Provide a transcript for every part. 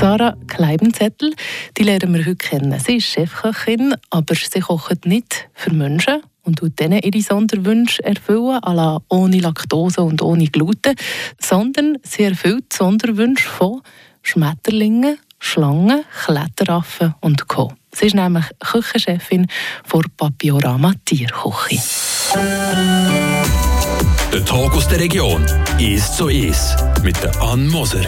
Sarah Kleibenzettel, die lernen wir heute kennen. Sie ist Chefköchin, aber sie kocht nicht für Menschen und tut denen ihre Sonderwünsche erfüllen, à la ohne Laktose und ohne Gluten, sondern sie erfüllt Sonderwünsche von Schmetterlingen, Schlangen, Kletteraffen und Co. Sie ist nämlich Küchenchefin vor Papiorama Tierküche. Der Tag aus der Region ist so ist mit der Ann Moser.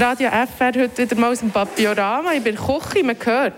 Radio FR heute wieder mal aus dem Papiorama. Ich bin Küche, man hört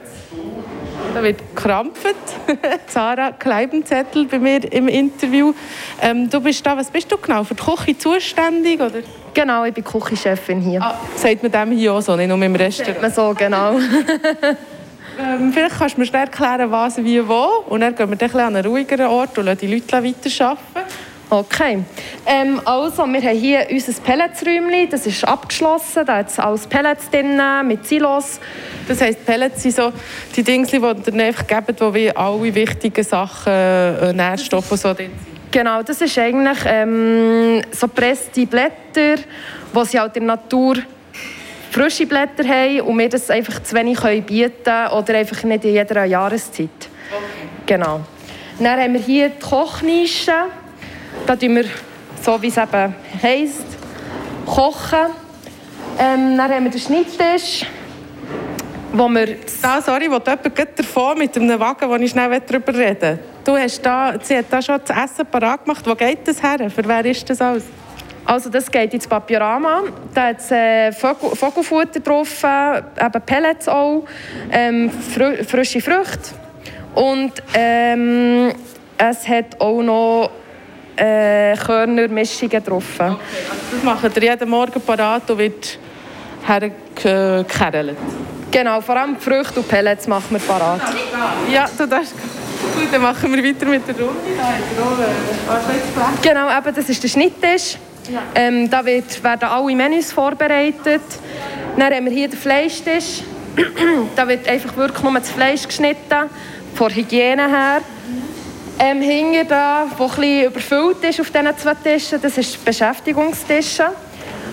Da wird gekrampft. Sarah Kleibenzettel bei mir im Interview. Ähm, du bist da, was bist du genau? Für die Küche zuständig? Oder? Genau, ich bin Küchenchefin hier. Ah, sagt man dem hier auch so, nicht nur im Restaurant? Man so, genau. ähm, vielleicht kannst du mir schnell erklären, was, wie, wo. Und dann gehen wir dann an einen ruhigeren Ort und lassen die Leute weiterarbeiten. Okay. Ähm, also, wir haben hier unser Pelletsräumchen, das ist abgeschlossen. Da hat alles Pellets drin, mit Silos. Das heisst, Pellets sind so die Dinge, die ihr einfach geben, wo wir alle wichtigen Sachen, äh, Nährstoffe und so drin sind. Genau, das ist eigentlich ähm, so presste Blätter, die sie halt in der Natur frische Blätter haben und wir das einfach zu wenig können bieten oder einfach nicht in jeder Jahreszeit. Okay. Genau. Dann haben wir hier die Kochnische. Da tun wir, so wie es eben heisst, kochen. Ähm, dann haben wir den Schnitttisch, wo wir... Ah, sorry, wo jemand davon mit einem Wagen, wo ich schnell darüber reden Du hast da, sie hat da schon das Essen parat gemacht. Wo geht das her? Für wer ist das alles? Also das geht ins Papiorama. Da hat es äh, Vogelfutter drauf, eben Pellets auch, ähm, fr frische Früchte. Und ähm, es hat auch noch äh, Körnermischungen drauf. Okay, also das macht ihr jeden Morgen parat und wird hergekerlt? Genau, vor allem Früchte und Pellets machen wir parat. Ja, du darfst... Gut, dann machen wir weiter mit der Runde. Genau, eben, das ist der Schnitttisch. Ja. Ähm, da wird, werden alle Menüs vorbereitet. Dann haben wir hier den Fleischtisch. da wird einfach wirklich nur das Fleisch geschnitten, von Hygiene her. Ähm, hinten da, wo ein überfüllt ist auf diesen zwei Tischen, das ist Beschäftigungstische.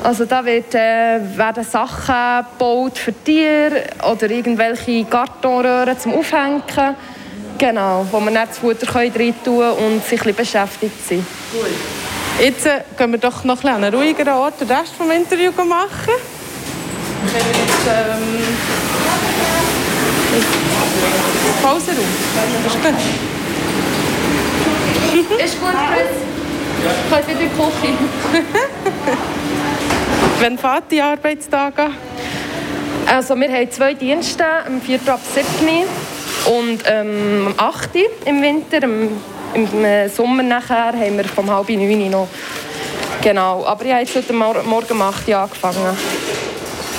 Also da wird, äh, werden Sachen gebaut für Tiere oder irgendwelche Kartonröhren zum Aufhängen. Genau, wo man dann das Futter rein tun können und sich ein beschäftigt sind. Gut. Jetzt äh, gehen wir doch noch an einen ruhigeren Ort den Rest des Interviews machen. Wenn wir jetzt, ähm, Pausenraum. Ist gut. Ist gut, Chris. Ich kann wieder Küche. Wann fährt die Arbeitstag an? Also wir haben zwei Dienste, am 4. ab 7. Und ähm, am 8. im Winter, im, im äh, Sommer nachher, haben wir vom halb neun noch. Genau, aber ich habe jetzt heute Morgen um 8 Uhr angefangen.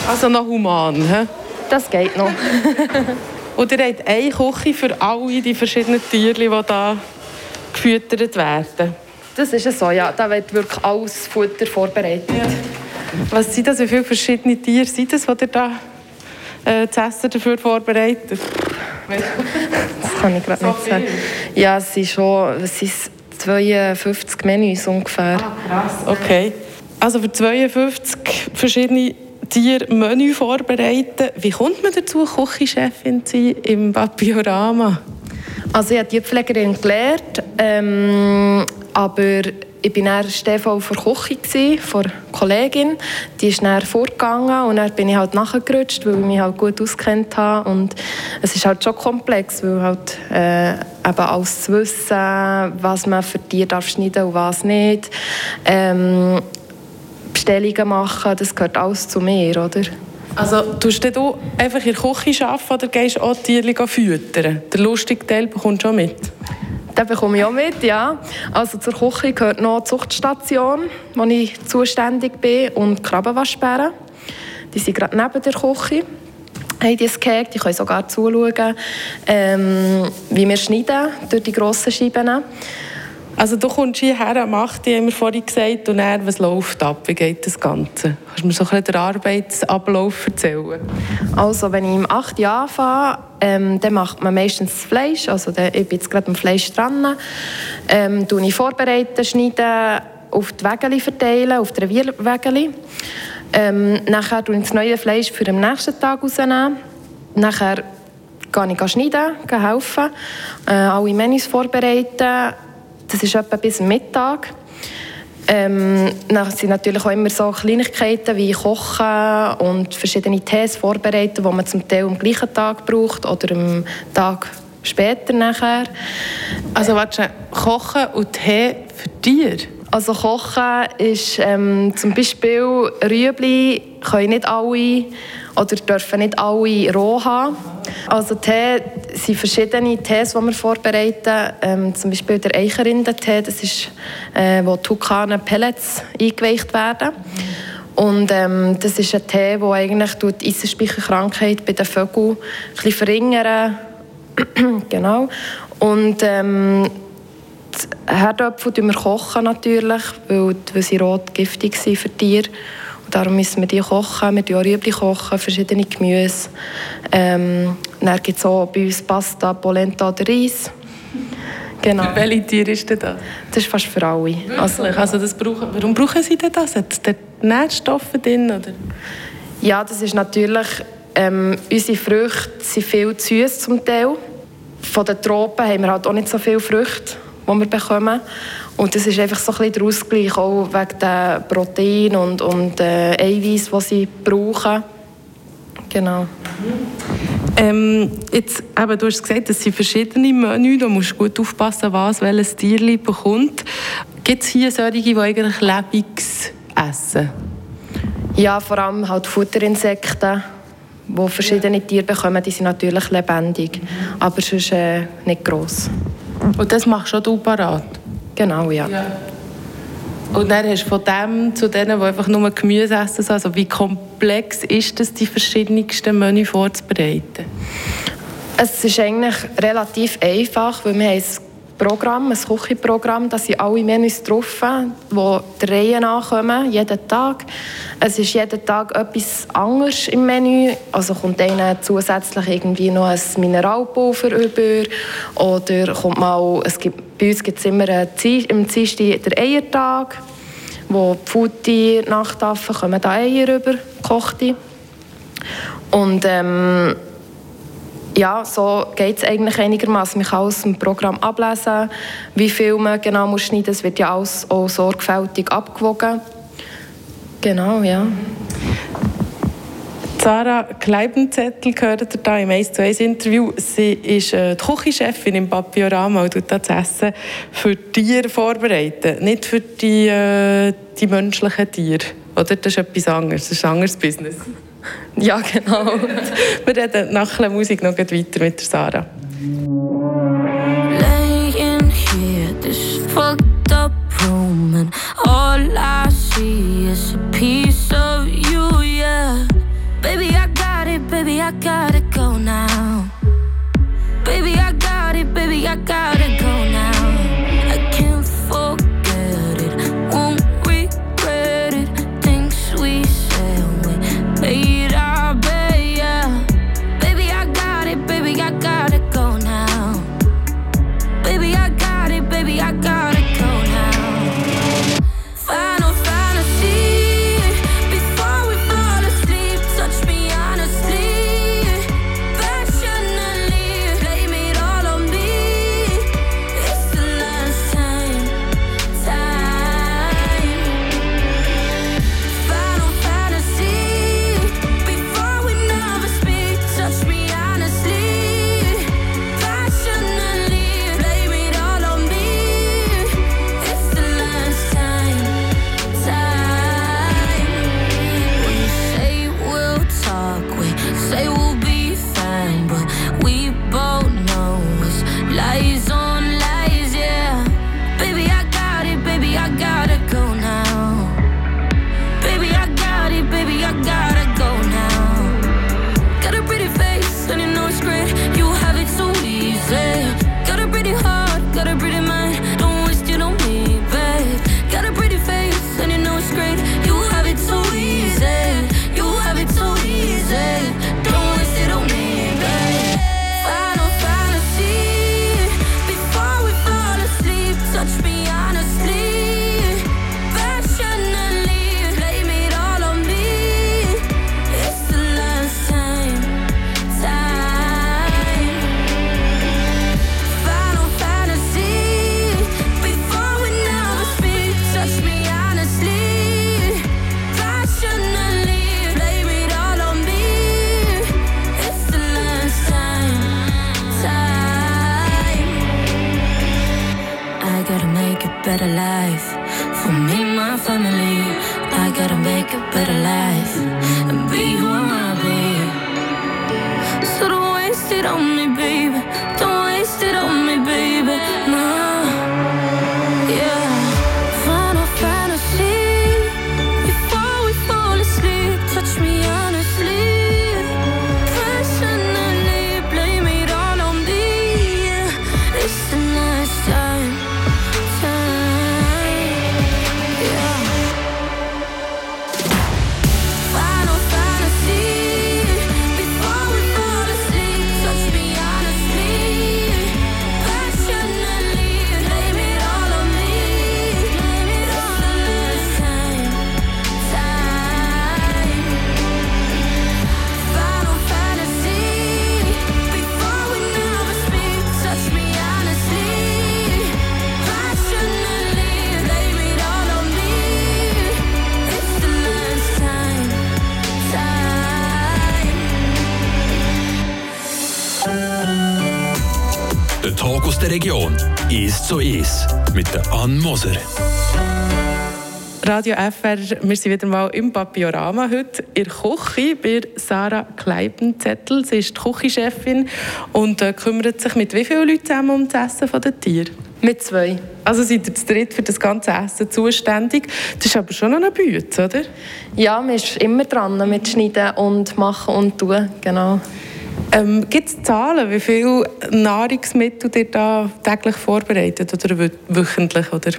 Also noch human, hä? Das geht noch. Und ihr habt eine Küche für alle die verschiedenen Tiere, die hier gefüttert werden? Das ist so, ja. Da wird wirklich alles Futter vorbereitet. Ja. Was sind das? Wie viele verschiedene Tiere sind das, die ihr da äh, das Essen dafür vorbereitet? Das kann ich gerade so nicht sagen. Ja, es sind schon es sind 52 Menüs ungefähr. Ah, krass. Okay. Also für 52 verschiedene Tiere Menü vorbereiten. Wie kommt man dazu, Küchenchefin zu sein im Papiorama? Also ich habe Tierpflegerin gelernt, ähm, aber ich war dann Stefan vor Küche, vor Kollegin. Die ist dann vorgegangen und dann bin ich halt nachgerutscht, weil ich mich halt gut auskennt habe. Und es ist halt schon komplex, weil halt äh, eben alles zu wissen, was man für Tiere darf schneiden und was nicht. Ähm, Bestellungen machen, das gehört alles zu mir, oder? Also, tust du einfach in der Küche arbeiten oder gehst auch Tiere füttern? Der lustige Teil bekommst du schon mit? Den bekomme ich auch mit, ja. Also zur Küche gehört noch die Zuchtstation, wo ich zuständig bin, und Krabbenwaschbären. Die sind gerade neben der Küche. Haben die es die können sogar zuschauen, ähm, wie wir schneiden durch die grossen Scheiben. Also du kommst hierher am 8. haben wir vorhin gesagt, und dann, was läuft ab? Wie geht das Ganze? Kannst du mir so ein bisschen den Arbeitsablauf erzählen? Also wenn ich im 8. Jahr anfange, ähm, dann macht man meistens das Fleisch. Also da, ich bin jetzt gerade am Fleisch dran. Ähm, ich vorbereiten, schneiden, auf die Wägeli verteilen, auf die Revierwägeli. Ähm, nachher tue ich das neue Fleisch für den nächsten Tag rausnehmen. Nachher gehe ich schneiden, gehe helfen, äh, alle Menüs vorbereiten. Das ist etwa bis Mittag. Ähm, dann sind natürlich auch immer so Kleinigkeiten wie Kochen und verschiedene Tees vorbereiten, die man zum Teil am gleichen Tag braucht oder am Tag später nachher. Also warte, Kochen und Tee für dir? Also Kochen ist ähm, zum Beispiel Rüebli können nicht alle oder dürfen nicht alle roh haben. Also Tee sind verschiedene Tees, die wir vorbereiten. Ähm, zum Beispiel der Eichenrindentee, das ist, äh, wo Tukane Pellets eingeweicht werden. Und ähm, das ist ein Tee, der eigentlich die Eisenspeicherkrankheit bei den Vögeln ein verringern genau. Und ähm, Herdöpfel wir kochen natürlich, weil, weil sie rot giftig sind für Tiere. Und darum müssen wir die kochen. Wir kochen auch Rüebli, kochen, verschiedene Gemüse. Ähm, dann gibt es auch bei uns Pasta, Polenta oder Reis. Genau. Für welche Tiere ist denn das? Das ist fast für alle. Also, also das brauchen, warum brauchen Sie denn das? Hat es Nährstoffe drin? Oder? Ja, das ist natürlich... Ähm, unsere Früchte sind viel zu süß zum Teil. Von den Tropen haben wir halt auch nicht so viele Früchte die wir bekommen. Und das ist einfach so ein bisschen der Ausgleich, auch wegen den Protein und, und äh, Eiweiß, die sie brauchen. Genau. Ähm, jetzt, eben, du hast gesagt, es sind verschiedene Menüs, da musst du gut aufpassen, was welches Tier bekommt. Gibt es hier solche, die eigentlich Lebens essen? Ja, vor allem halt Futterinsekten, die verschiedene Tiere bekommen, die sind natürlich lebendig, aber sonst äh, nicht gross. Und das machst schon du parat? Genau, ja. ja. Und dann hast du von dem zu denen, die einfach nur Gemüse essen, also wie komplex ist es, die verschiedensten Menü vorzubereiten? Es ist eigentlich relativ einfach, weil wir haben Programm, ein Küchenprogramm, da sind alle Menüs drauf, die der Reihe jeden Tag. Es ist jeden Tag etwas anderes im Menü. Also kommt einer zusätzlich irgendwie noch ein Mineralpulver über oder kommt mal, es gibt, bei uns gibt es immer im Dienstag den Eiertag, wo die Futti Nachtaffen kommen da Eier über, gekochte. Und ähm, ja, so geht es eigentlich einigermaßen. Man kann aus dem Programm ablesen, wie viel man genau muss schneiden muss. Es wird ja alles auch sorgfältig abgewogen. Genau, ja. Sarah Kleibenzettel gehört ihr da im 1 zu 1 Interview. Sie ist äh, die Küchenchefin im Papiorama und tut das Essen für Tiere vorbereiten, nicht für die, äh, die menschlichen Tiere. Oder das ist etwas anderes, das ist ein anderes Business. Ja, genau. Wir reden nach der Musik noch weiter mit der Sarah. Laying here, this fucked up room all I see is a piece of you, yeah. Baby, I got it, baby, I gotta go now. Baby, I got it, baby, I gotta go make a better life and be who I wanna be. So don't waste it on me, baby. Talk aus der Region. «Ist so ist» mit der Ann Moser. Radio FR, wir sind wieder mal im Papiorama heute in der Küche bei Sarah Kleipenzettel. Sie ist die Küchenchefin und äh, kümmert sich mit wie vielen Leuten zusammen um das Essen der Tiere? Mit zwei. Also seid ihr zu dritt für das ganze Essen zuständig. Das ist aber schon noch eine Bühne, oder? Ja, man ist immer dran mit Schneiden und Machen und Tun, genau. Ähm, Gibt es Zahlen, wie viele Nahrungsmittel ihr da täglich vorbereitet oder wöchentlich? Oder?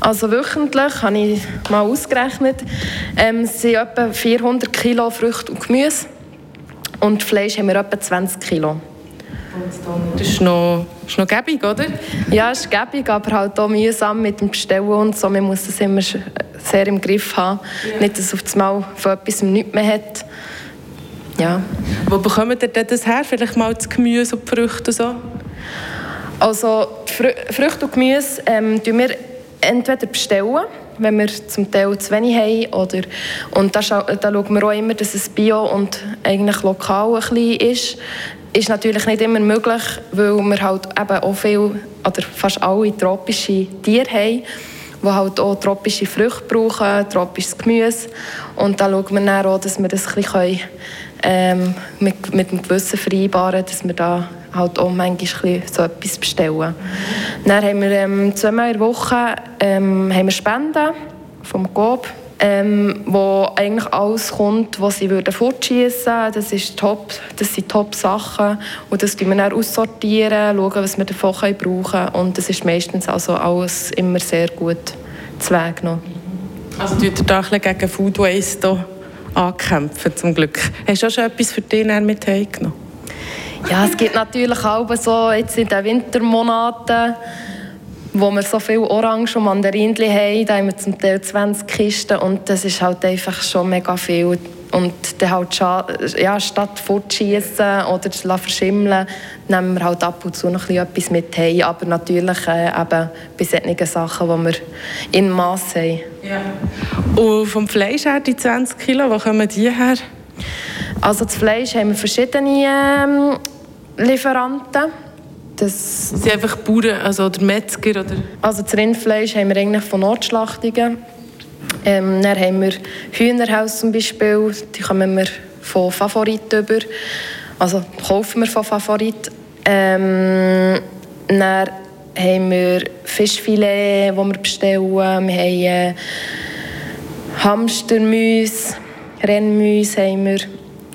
Also wöchentlich habe ich mal ausgerechnet, ähm, sind etwa 400 Kilo Früchte und Gemüse und Fleisch haben wir etwa 20 Kilo. Das ist noch, ist noch gäbig, oder? Ja, es ist gäbig, aber halt auch mühsam mit dem Bestellen und so. Man muss das immer sehr im Griff haben. Ja. Nicht, dass auf das Mal von etwas nichts mehr hat. Ja. Wo bekommt ihr denn das her? Vielleicht mal das Gemüse und die Früchte so? Also Frü Früchte und Gemüse ähm, wir entweder bestellen, wenn wir zum Teil zu wenig haben. Oder, und da, da schauen wir auch immer, dass es bio und eigentlich lokal ein bisschen ist. Ist natürlich nicht immer möglich, weil wir halt eben auch viel, oder fast alle tropische Tiere haben, die halt auch tropische Früchte brauchen, tropisches Gemüse. Und da schauen wir dann auch, dass wir das ein bisschen ähm, mit, mit einem Gewissen vereinbaren, dass wir da halt auch manchmal so etwas bestellen. Dann haben wir ähm, zweimal in der Woche ähm, haben wir Spenden vom GOB, ähm, wo eigentlich alles kommt, was sie würden fortschießen. Das ist top, das sind top Sachen und das tun wir dann aussortieren, schauen, was wir davon können brauchen und das ist meistens also alles immer sehr gut zu Weg noch. Also tut ihr da gegen Food Waste ankämpfen zum Glück. Hast du auch schon etwas für dich mit heimgenommen? Ja, es gibt natürlich auch so, jetzt in den Wintermonaten, wo wir so viel Orange und Mandarinen haben, da haben wir zum Teil 20 Kisten und das ist halt einfach schon mega viel. Und dann halt ja, statt fortschießen oder verschimmeln, nehmen wir halt ab und zu noch etwas mit heim. Aber natürlich äh, eben bei solchen Sachen, die wir in Mass haben. Ja. Und vom Fleisch her, die 20 Kilo, wo kommen die her? Also das Fleisch haben wir verschiedene ähm, Lieferanten. Das sind einfach Bauern, also oder Metzger? Oder? Also das Rindfleisch haben wir eigentlich von Nordschlachtungen. Ähm, dann haben wir Hühnerhaus zum Beispiel, die kommen wir von Favorit über. Also kaufen wir von Favorit. Ähm, dann haben wir Fischfilet, das wir bestellen. Wir haben äh, Hamstermäuse, Rennmäuse haben wir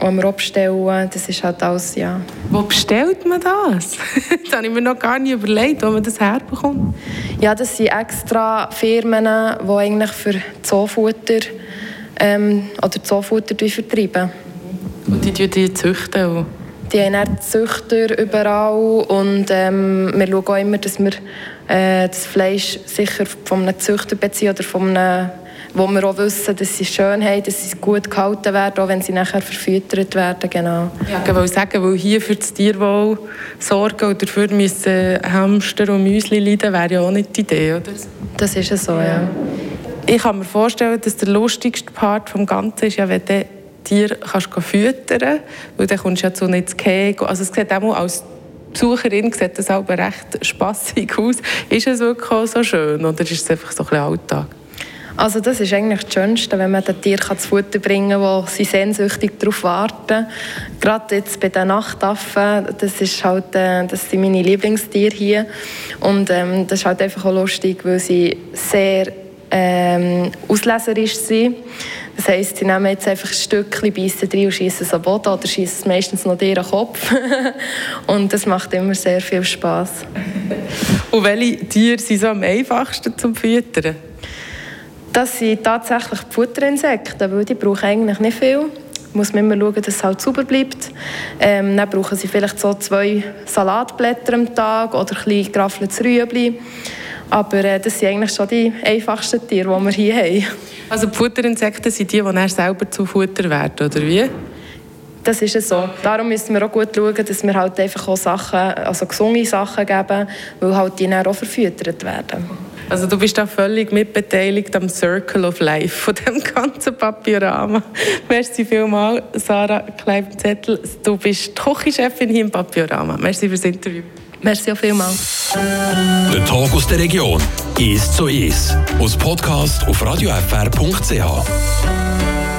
die wir auch bestellen. Das ist halt alles, ja. Wo bestellt man das? das habe ich mir noch gar nicht überlegt, wo man das herbekommt. Ja, das sind extra Firmen, die eigentlich für Zoofutter ähm, oder Zoofutter vertreiben. Und die, die, die züchten? Die haben auch Züchter überall und ähm, wir schauen auch immer, dass wir äh, das Fleisch sicher von einem Züchter beziehen oder von einem wo wir auch wissen, dass sie schön haben, dass sie gut gehalten werden, auch wenn sie nachher verfüttert werden. Genau. Ja, ich wollte sagen, weil hier für das Tierwohl sorgen und dafür müssen Hamster und Müsli leiden, wäre ja auch nicht die Idee, oder? Das ist ja so, ja. Ich kann mir vorstellen, dass der lustigste Part des Ganzen ist, ja, wenn du Tier kannst füttern weil dann kommst du ja zu nicht zu Keg. Also es sieht auch als Besucherin sieht das auch recht spassig aus. Ist es wirklich auch so schön oder ist es einfach so ein bisschen Alltag? Also das ist eigentlich das Schönste, wenn man den Tier zu Futter bringen kann, wo sie sehnsüchtig darauf warten. Gerade jetzt bei den Nachtaffen, das ist halt, äh, das sind meine Lieblingstiere hier und ähm, das ist halt einfach auch lustig, weil sie sehr ähm, ausleserisch sind. Das heisst, sie nehmen jetzt einfach ein Stückchen, beißen rein und schießen es am Boden oder schießen meistens noch ihren Kopf. und das macht immer sehr viel Spass. Und welche Tiere sind so am einfachsten zum Füttern? Das sind tatsächlich die Futterinsekten, weil die brauchen eigentlich nicht viel. Muss man immer schauen, dass es halt sauber bleibt. Ähm, dann brauchen sie vielleicht so zwei Salatblätter am Tag oder ein bisschen geraffeltes Rüebli. Aber äh, das sind eigentlich schon die einfachsten Tiere, die wir hier haben. Also die Futterinsekten sind die, die selber zu Futter werden, oder wie? Das ist es so. Darum müssen wir auch gut schauen, dass wir halt einfach auch Sachen, also gesunde Sachen geben, weil halt die dann auch verfüttert werden. Also du bist da völlig mitbeteiligt am Circle of Life von dem ganzen Papiorama. Merci vielmals, Sarah Kleibenzettel. Du bist die Küchenchefin hier im Papiorama. Merci fürs Interview. Merci auch vielmals. Der Tag aus der Region. Ist so ist. Aus Podcast auf radiofr.ch.